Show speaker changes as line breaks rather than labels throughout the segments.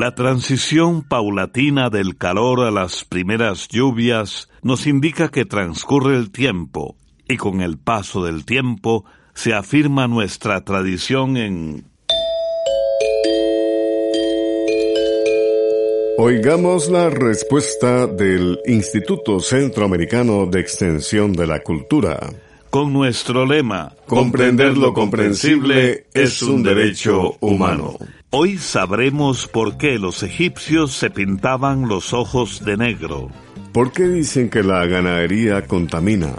La transición paulatina del calor a las primeras lluvias nos indica que transcurre el tiempo y con el paso del tiempo se afirma nuestra tradición en...
Oigamos la respuesta del Instituto Centroamericano de Extensión de la Cultura.
Con nuestro lema,
comprender lo comprensible es un derecho humano.
Hoy sabremos por qué los egipcios se pintaban los ojos de negro.
¿Por qué dicen que la ganadería contamina?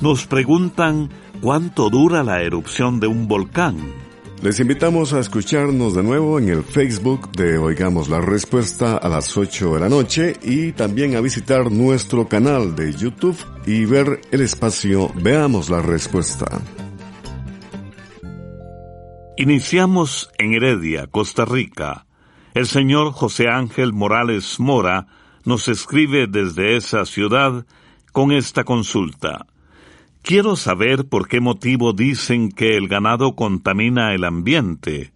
Nos preguntan cuánto dura la erupción de un volcán.
Les invitamos a escucharnos de nuevo en el Facebook de Oigamos la Respuesta a las 8 de la noche y también a visitar nuestro canal de YouTube y ver el espacio Veamos la Respuesta.
Iniciamos en Heredia, Costa Rica. El señor José Ángel Morales Mora nos escribe desde esa ciudad con esta consulta. Quiero saber por qué motivo dicen que el ganado contamina el ambiente.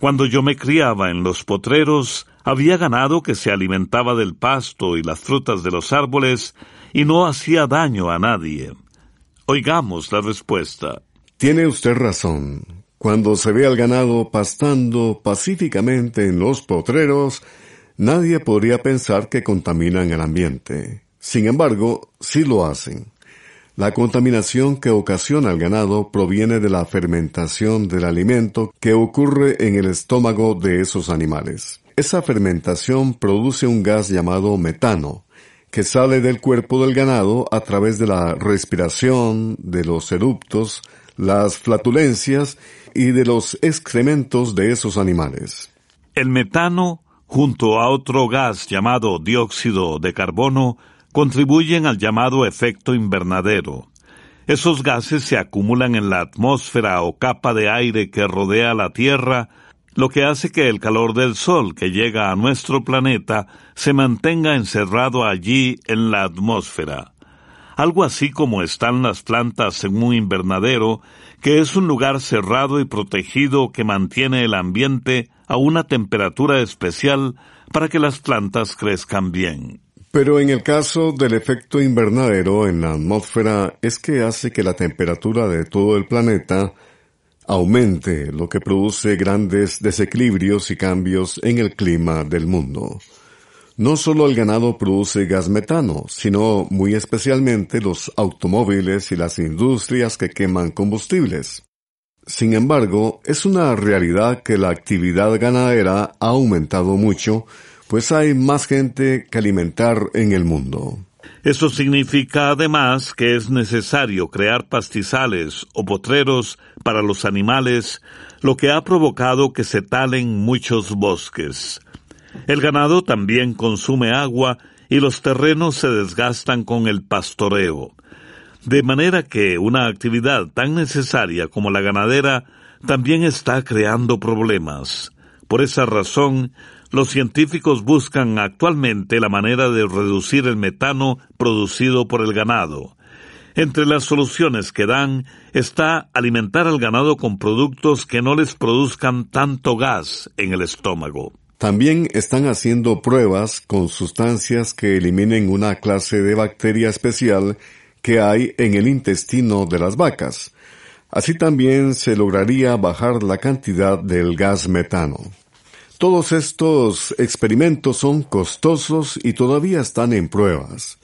Cuando yo me criaba en los potreros, había ganado que se alimentaba del pasto y las frutas de los árboles y no hacía daño a nadie. Oigamos la respuesta.
Tiene usted razón. Cuando se ve al ganado pastando pacíficamente en los potreros, nadie podría pensar que contaminan el ambiente. Sin embargo, sí lo hacen. La contaminación que ocasiona el ganado proviene de la fermentación del alimento que ocurre en el estómago de esos animales. Esa fermentación produce un gas llamado metano, que sale del cuerpo del ganado a través de la respiración, de los eruptos, las flatulencias y de los excrementos de esos animales.
El metano, junto a otro gas llamado dióxido de carbono, contribuyen al llamado efecto invernadero. Esos gases se acumulan en la atmósfera o capa de aire que rodea la Tierra, lo que hace que el calor del Sol que llega a nuestro planeta se mantenga encerrado allí en la atmósfera algo así como están las plantas en un invernadero, que es un lugar cerrado y protegido que mantiene el ambiente a una temperatura especial para que las plantas crezcan bien.
Pero en el caso del efecto invernadero en la atmósfera es que hace que la temperatura de todo el planeta aumente, lo que produce grandes desequilibrios y cambios en el clima del mundo. No solo el ganado produce gas metano, sino muy especialmente los automóviles y las industrias que queman combustibles. Sin embargo, es una realidad que la actividad ganadera ha aumentado mucho, pues hay más gente que alimentar en el mundo.
Eso significa además que es necesario crear pastizales o potreros para los animales, lo que ha provocado que se talen muchos bosques. El ganado también consume agua y los terrenos se desgastan con el pastoreo. De manera que una actividad tan necesaria como la ganadera también está creando problemas. Por esa razón, los científicos buscan actualmente la manera de reducir el metano producido por el ganado. Entre las soluciones que dan está alimentar al ganado con productos que no les produzcan tanto gas en el estómago.
También están haciendo pruebas con sustancias que eliminen una clase de bacteria especial que hay en el intestino de las vacas. Así también se lograría bajar la cantidad del gas metano. Todos estos experimentos son costosos y todavía están en pruebas.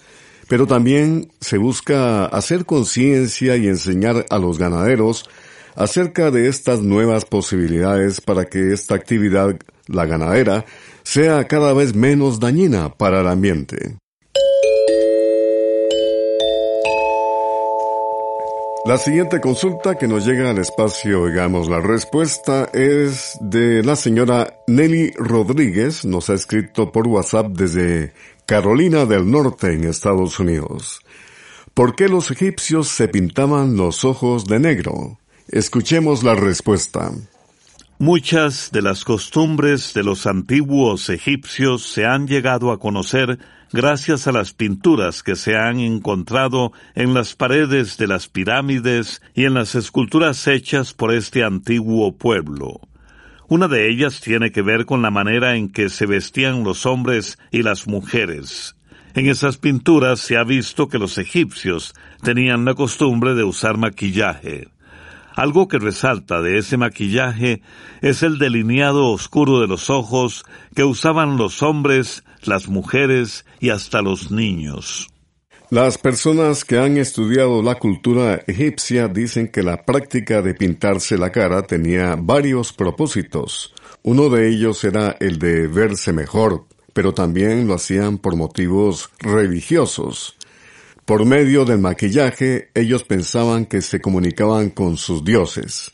Pero también se busca hacer conciencia y enseñar a los ganaderos acerca de estas nuevas posibilidades para que esta actividad la ganadera, sea cada vez menos dañina para el ambiente. La siguiente consulta que nos llega al espacio, digamos, la respuesta es de la señora Nelly Rodríguez, nos ha escrito por WhatsApp desde Carolina del Norte en Estados Unidos. ¿Por qué los egipcios se pintaban los ojos de negro? Escuchemos la respuesta.
Muchas de las costumbres de los antiguos egipcios se han llegado a conocer gracias a las pinturas que se han encontrado en las paredes de las pirámides y en las esculturas hechas por este antiguo pueblo. Una de ellas tiene que ver con la manera en que se vestían los hombres y las mujeres. En esas pinturas se ha visto que los egipcios tenían la costumbre de usar maquillaje. Algo que resalta de ese maquillaje es el delineado oscuro de los ojos que usaban los hombres, las mujeres y hasta los niños.
Las personas que han estudiado la cultura egipcia dicen que la práctica de pintarse la cara tenía varios propósitos. Uno de ellos era el de verse mejor, pero también lo hacían por motivos religiosos. Por medio del maquillaje, ellos pensaban que se comunicaban con sus dioses.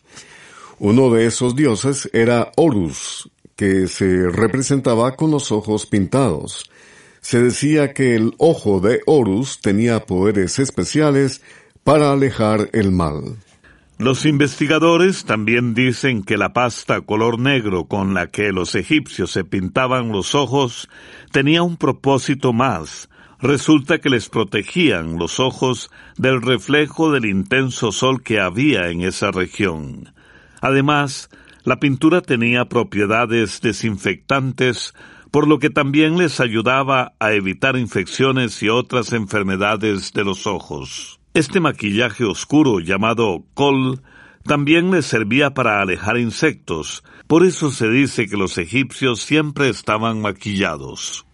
Uno de esos dioses era Horus, que se representaba con los ojos pintados. Se decía que el ojo de Horus tenía poderes especiales para alejar el mal.
Los investigadores también dicen que la pasta color negro con la que los egipcios se pintaban los ojos tenía un propósito más, resulta que les protegían los ojos del reflejo del intenso sol que había en esa región. Además, la pintura tenía propiedades desinfectantes, por lo que también les ayudaba a evitar infecciones y otras enfermedades de los ojos. Este maquillaje oscuro llamado col también les servía para alejar insectos, por eso se dice que los egipcios siempre estaban maquillados.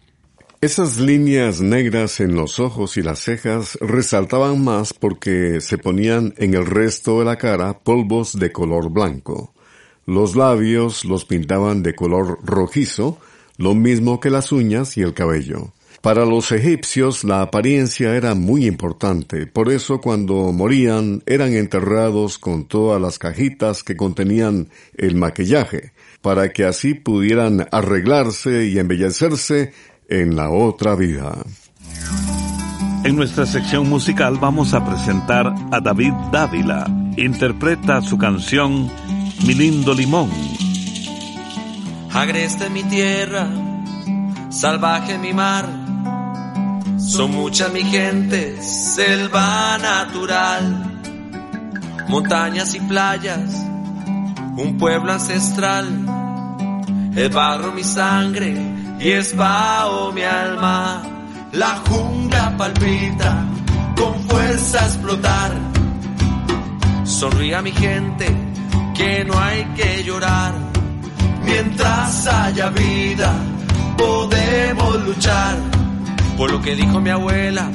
Esas líneas negras en los ojos y las cejas resaltaban más porque se ponían en el resto de la cara polvos de color blanco. Los labios los pintaban de color rojizo, lo mismo que las uñas y el cabello. Para los egipcios la apariencia era muy importante, por eso cuando morían eran enterrados con todas las cajitas que contenían el maquillaje, para que así pudieran arreglarse y embellecerse en la otra vida.
En nuestra sección musical vamos a presentar a David Dávila. Interpreta su canción Mi lindo limón.
Agreste mi tierra, salvaje mi mar. Son mucha mi gente, selva natural, montañas y playas, un pueblo ancestral, el barro mi sangre, y espao mi alma. La jungla palpita con fuerza a explotar. Sonríe a mi gente que no hay que llorar. Mientras haya vida, podemos luchar por lo que dijo mi abuela,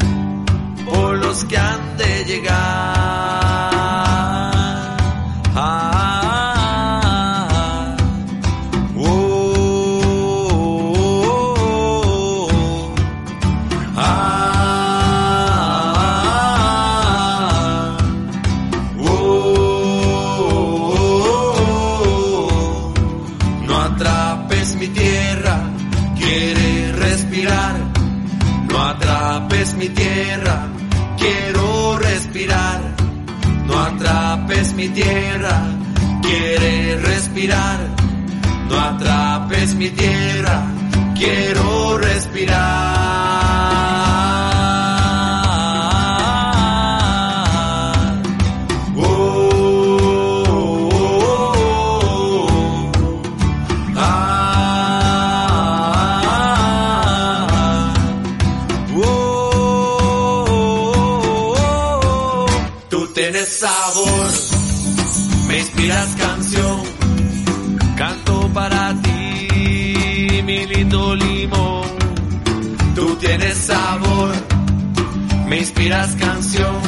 por los que han de llegar. Mi tierra, quiero respirar. No atrapes mi tierra, quiere respirar. No atrapes mi tierra, quiero respirar. Inspiras canción,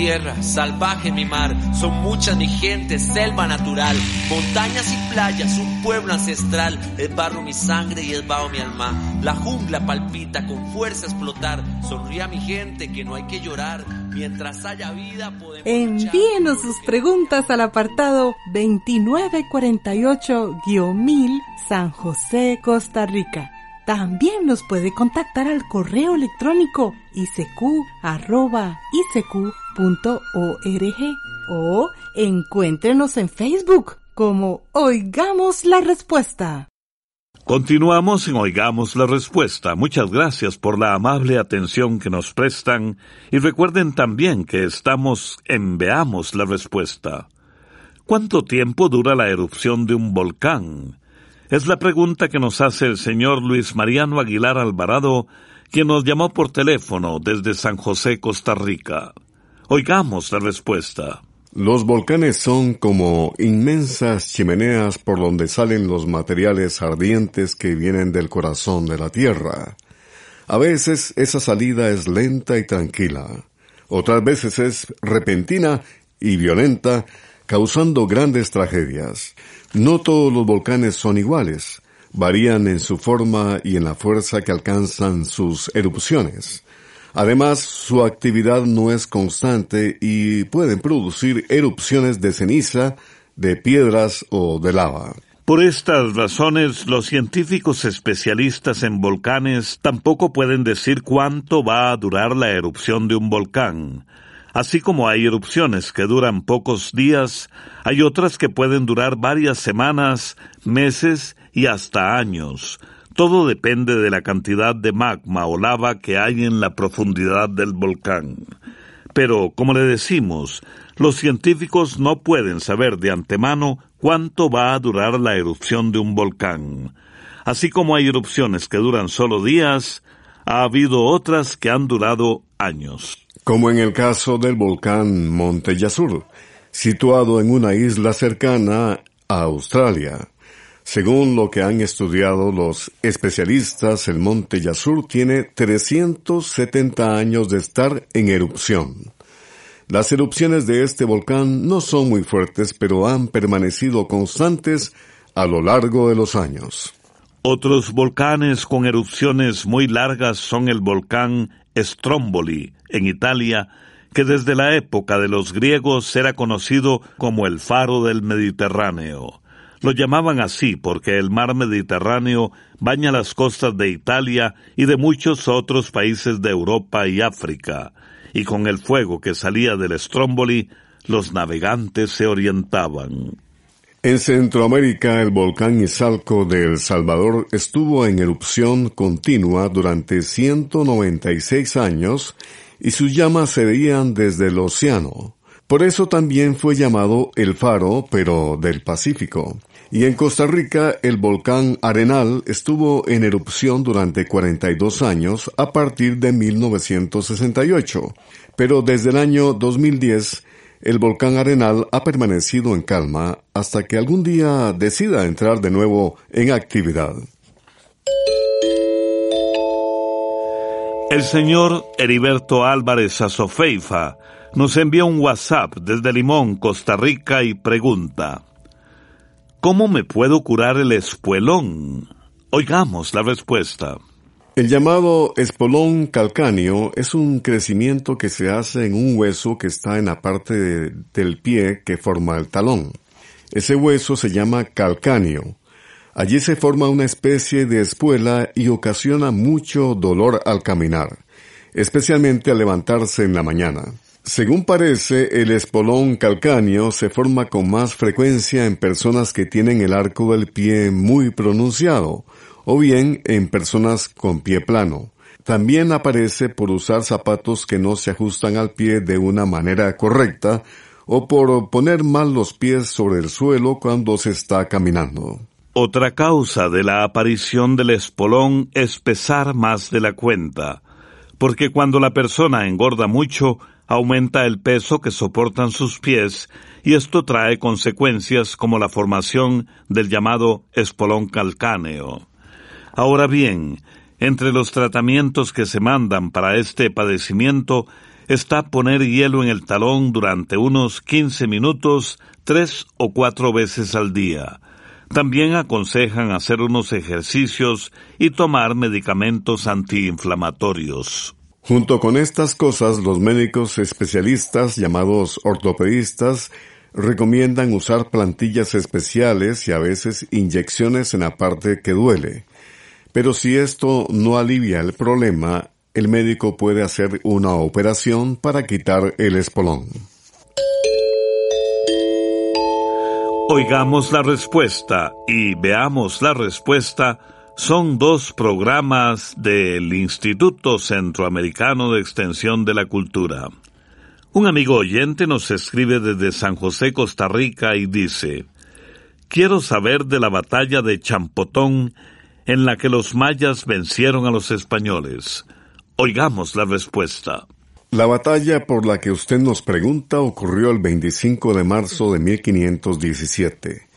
tierra, salvaje mi mar, son muchas mi gente, selva natural, montañas y playas, un pueblo ancestral, es barro mi sangre y es bajo mi alma. La jungla palpita con fuerza explotar, sonríe a mi gente que no hay que llorar, mientras haya vida podemos
Envíenos sus preguntas al apartado 2948-1000 San José, Costa Rica también nos puede contactar al correo electrónico isq.org o encuéntrenos en Facebook como Oigamos la Respuesta.
Continuamos en Oigamos la Respuesta. Muchas gracias por la amable atención que nos prestan y recuerden también que estamos en Veamos la Respuesta. ¿Cuánto tiempo dura la erupción de un volcán? Es la pregunta que nos hace el señor Luis Mariano Aguilar Alvarado, quien nos llamó por teléfono desde San José, Costa Rica. Oigamos la respuesta.
Los volcanes son como inmensas chimeneas por donde salen los materiales ardientes que vienen del corazón de la Tierra. A veces esa salida es lenta y tranquila, otras veces es repentina y violenta, causando grandes tragedias. No todos los volcanes son iguales, varían en su forma y en la fuerza que alcanzan sus erupciones. Además, su actividad no es constante y pueden producir erupciones de ceniza, de piedras o de lava.
Por estas razones, los científicos especialistas en volcanes tampoco pueden decir cuánto va a durar la erupción de un volcán. Así como hay erupciones que duran pocos días, hay otras que pueden durar varias semanas, meses y hasta años. Todo depende de la cantidad de magma o lava que hay en la profundidad del volcán. Pero, como le decimos, los científicos no pueden saber de antemano cuánto va a durar la erupción de un volcán. Así como hay erupciones que duran solo días, ha habido otras que han durado años
como en el caso del volcán Monte Yasur, situado en una isla cercana a Australia. Según lo que han estudiado los especialistas, el Monte Yasur tiene 370 años de estar en erupción. Las erupciones de este volcán no son muy fuertes, pero han permanecido constantes a lo largo de los años.
Otros volcanes con erupciones muy largas son el volcán Stromboli, en Italia, que desde la época de los griegos era conocido como el faro del Mediterráneo. Lo llamaban así porque el mar Mediterráneo baña las costas de Italia y de muchos otros países de Europa y África, y con el fuego que salía del Stromboli, los navegantes se orientaban.
En Centroamérica, el volcán Izalco de El Salvador estuvo en erupción continua durante 196 años y sus llamas se veían desde el océano. Por eso también fue llamado el faro, pero del Pacífico. Y en Costa Rica, el volcán Arenal estuvo en erupción durante 42 años a partir de 1968. Pero desde el año 2010, el volcán Arenal ha permanecido en calma hasta que algún día decida entrar de nuevo en actividad.
El señor Heriberto Álvarez Azofeifa nos envía un WhatsApp desde Limón, Costa Rica y pregunta ¿Cómo me puedo curar el espuelón? Oigamos la respuesta.
El llamado espolón calcáneo es un crecimiento que se hace en un hueso que está en la parte del pie que forma el talón. Ese hueso se llama calcáneo. Allí se forma una especie de espuela y ocasiona mucho dolor al caminar, especialmente al levantarse en la mañana. Según parece, el espolón calcáneo se forma con más frecuencia en personas que tienen el arco del pie muy pronunciado, o bien en personas con pie plano. También aparece por usar zapatos que no se ajustan al pie de una manera correcta o por poner mal los pies sobre el suelo cuando se está caminando.
Otra causa de la aparición del espolón es pesar más de la cuenta, porque cuando la persona engorda mucho, aumenta el peso que soportan sus pies y esto trae consecuencias como la formación del llamado espolón calcáneo. Ahora bien, entre los tratamientos que se mandan para este padecimiento está poner hielo en el talón durante unos 15 minutos tres o cuatro veces al día. También aconsejan hacer unos ejercicios y tomar medicamentos antiinflamatorios.
Junto con estas cosas, los médicos especialistas llamados ortopedistas recomiendan usar plantillas especiales y a veces inyecciones en la parte que duele. Pero si esto no alivia el problema, el médico puede hacer una operación para quitar el espolón.
Oigamos la respuesta y veamos la respuesta son dos programas del Instituto Centroamericano de Extensión de la Cultura. Un amigo oyente nos escribe desde San José, Costa Rica, y dice, Quiero saber de la batalla de Champotón en la que los mayas vencieron a los españoles. Oigamos la respuesta.
La batalla por la que usted nos pregunta ocurrió el 25 de marzo de 1517.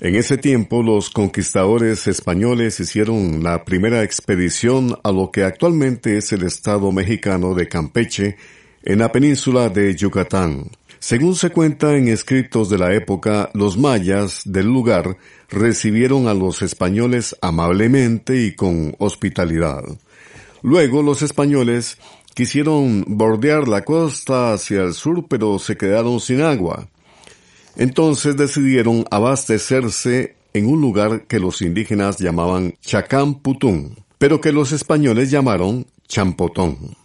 En ese tiempo los conquistadores españoles hicieron la primera expedición a lo que actualmente es el estado mexicano de Campeche, en la península de Yucatán. Según se cuenta en escritos de la época, los mayas del lugar recibieron a los españoles amablemente y con hospitalidad. Luego los españoles quisieron bordear la costa hacia el sur pero se quedaron sin agua. Entonces decidieron abastecerse en un lugar que los indígenas llamaban Chacán pero que los españoles llamaron Champotón.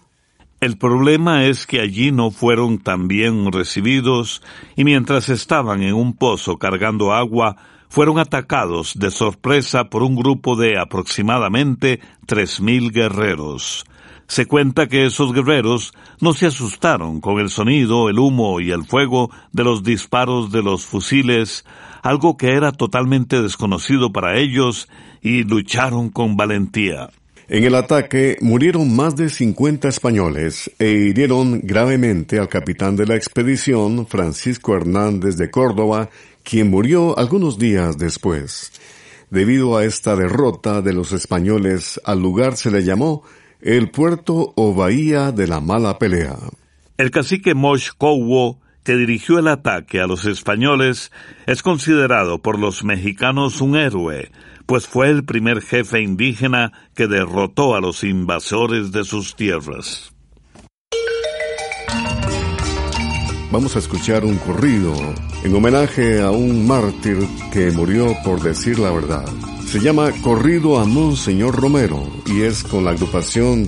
El problema es que allí no fueron tan bien recibidos y mientras estaban en un pozo cargando agua, fueron atacados de sorpresa por un grupo de aproximadamente tres mil guerreros. Se cuenta que esos guerreros no se asustaron con el sonido, el humo y el fuego de los disparos de los fusiles, algo que era totalmente desconocido para ellos, y lucharon con valentía.
En el ataque murieron más de 50 españoles e hirieron gravemente al capitán de la expedición, Francisco Hernández de Córdoba, quien murió algunos días después. Debido a esta derrota de los españoles, al lugar se le llamó el puerto o bahía de la mala pelea.
El cacique Mosh Cowo, que dirigió el ataque a los españoles, es considerado por los mexicanos un héroe, pues fue el primer jefe indígena que derrotó a los invasores de sus tierras.
Vamos a escuchar un corrido en homenaje a un mártir que murió por decir la verdad. Se llama Corrido a Monseñor Romero y es con la agrupación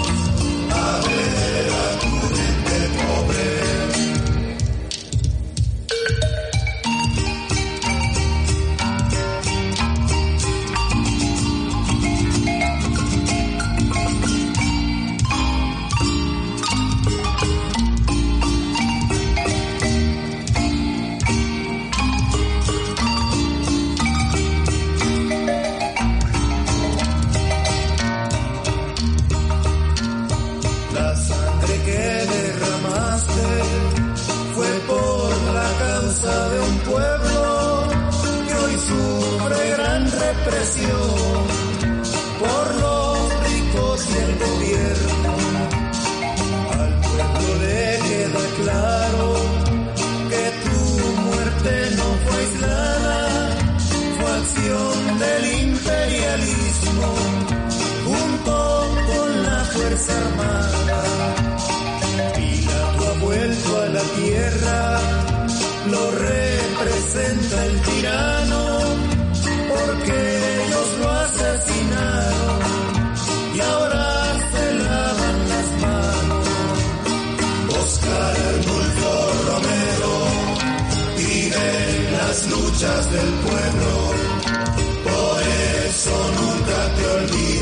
esperanza de
un pueblo que hoy sufre gran represión por los ricos y
el gobierno.
Al pueblo le queda claro que tu muerte
no fue aislada, fue acción del imperialismo junto con la Fuerza Armada. Pilato ha vuelto a la tierra lo representa el tirano,
porque ellos lo asesinaron y ahora se lavan las manos. Oscar Arnulfo Romero vive las luchas del pueblo, por eso nunca te
olvides.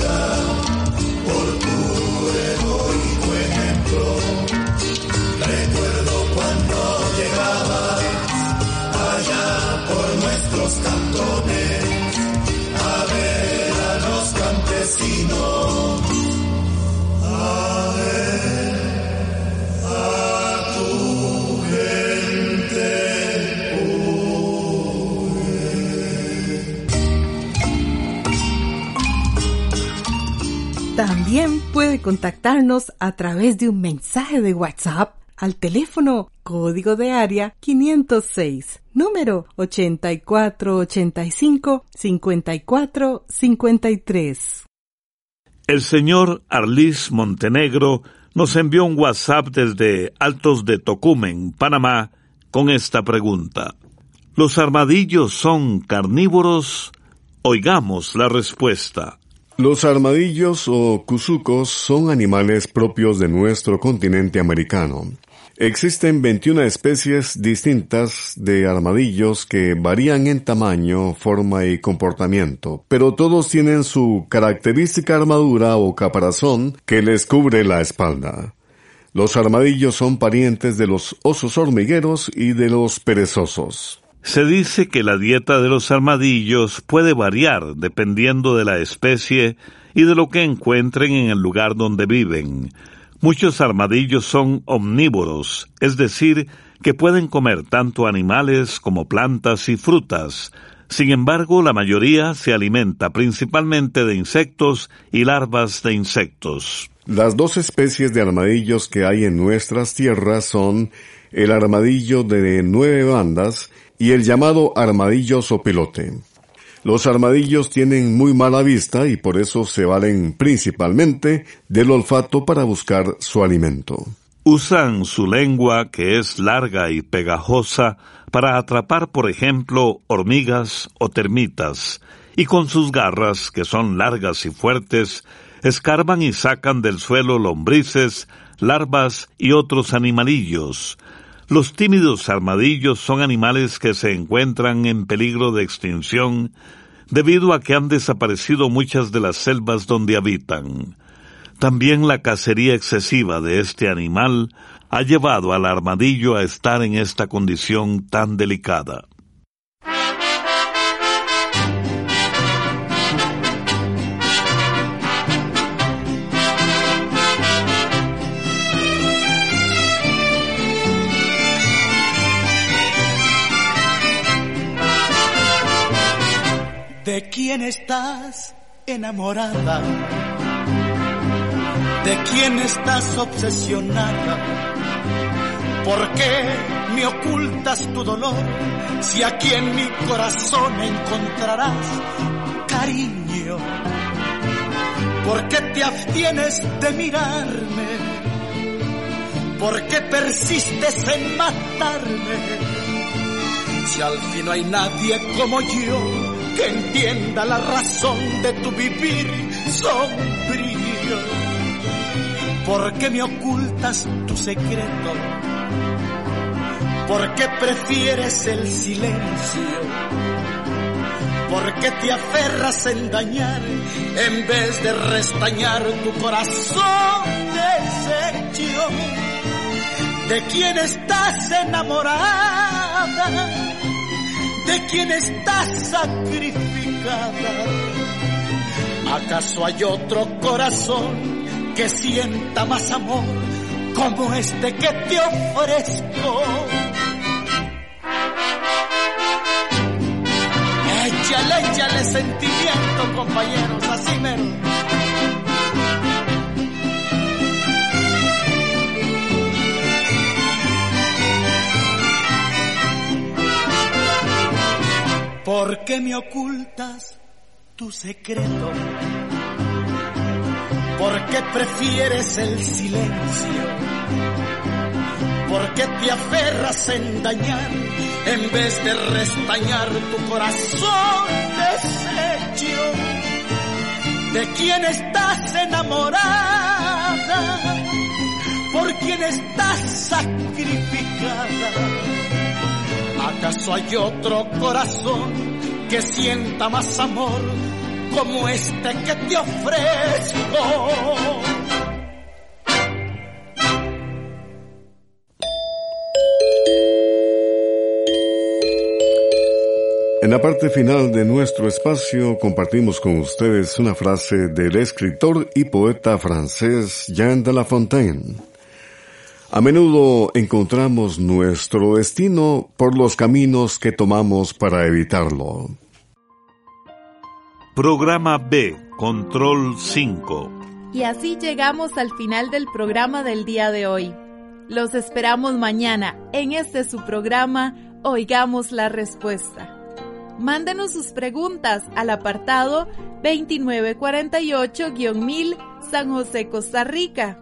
Contactarnos a través de un mensaje de WhatsApp al teléfono código de área 506, número 8485-5453.
El señor Arlis Montenegro nos envió un WhatsApp desde Altos de Tocumen, Panamá, con esta pregunta. ¿Los armadillos son carnívoros? Oigamos la respuesta.
Los armadillos o cuzucos son animales propios de nuestro continente americano. Existen 21 especies distintas de armadillos que varían en tamaño, forma y comportamiento, pero todos tienen su característica armadura o caparazón que les cubre la espalda. Los armadillos son parientes de los osos hormigueros y de los perezosos.
Se dice que la dieta de los armadillos puede variar dependiendo de la especie y de lo que encuentren en el lugar donde viven. Muchos armadillos son omnívoros, es decir, que pueden comer tanto animales como plantas y frutas. Sin embargo, la mayoría se alimenta principalmente de insectos y larvas de insectos.
Las dos especies de armadillos que hay en nuestras tierras son el armadillo de nueve bandas y el llamado armadillo sopilote. Los armadillos tienen muy mala vista y por eso se valen principalmente del olfato para buscar su alimento.
Usan su lengua, que es larga y pegajosa, para atrapar, por ejemplo, hormigas o termitas, y con sus garras, que son largas y fuertes, escarban y sacan del suelo lombrices, larvas y otros animalillos, los tímidos armadillos son animales que se encuentran en peligro de extinción debido a que han desaparecido muchas de las selvas donde habitan. También la cacería excesiva de este animal ha llevado al armadillo a estar en esta condición tan delicada.
¿De quién estás enamorada? ¿De quién estás obsesionada? ¿Por qué me ocultas tu dolor si aquí en mi corazón encontrarás cariño? ¿Por qué te abstienes de mirarme? ¿Por qué persistes en matarme? Si al fin no hay nadie como yo que entienda la razón de tu vivir sombrío. ¿Por qué me ocultas tu secreto? ¿Por qué prefieres el silencio? ¿Por qué te aferras en dañar en vez de restañar tu corazón deshecho? ¿De quién estás enamorada? De quien está sacrificada. ¿Acaso hay otro corazón que sienta más amor como este que te ofrezco? Échale, échale sentimiento, compañeros, así mero. ¿Por qué me ocultas tu secreto? ¿Por qué prefieres el silencio? ¿Por qué te aferras en dañar en vez de restañar tu corazón deshecho? ¿De quién estás enamorada? ¿Por quién estás sacrificada? ¿Acaso hay otro corazón que sienta más amor como este que te ofrezco?
En la parte final de nuestro espacio compartimos con ustedes una frase del escritor y poeta francés Jean de La Fontaine. A menudo encontramos nuestro destino por los caminos que tomamos para evitarlo.
Programa B, Control 5.
Y así llegamos al final del programa del día de hoy. Los esperamos mañana en este su programa Oigamos la Respuesta. Mándenos sus preguntas al apartado 2948-1000 San José, Costa Rica.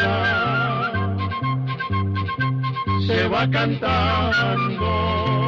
va cantando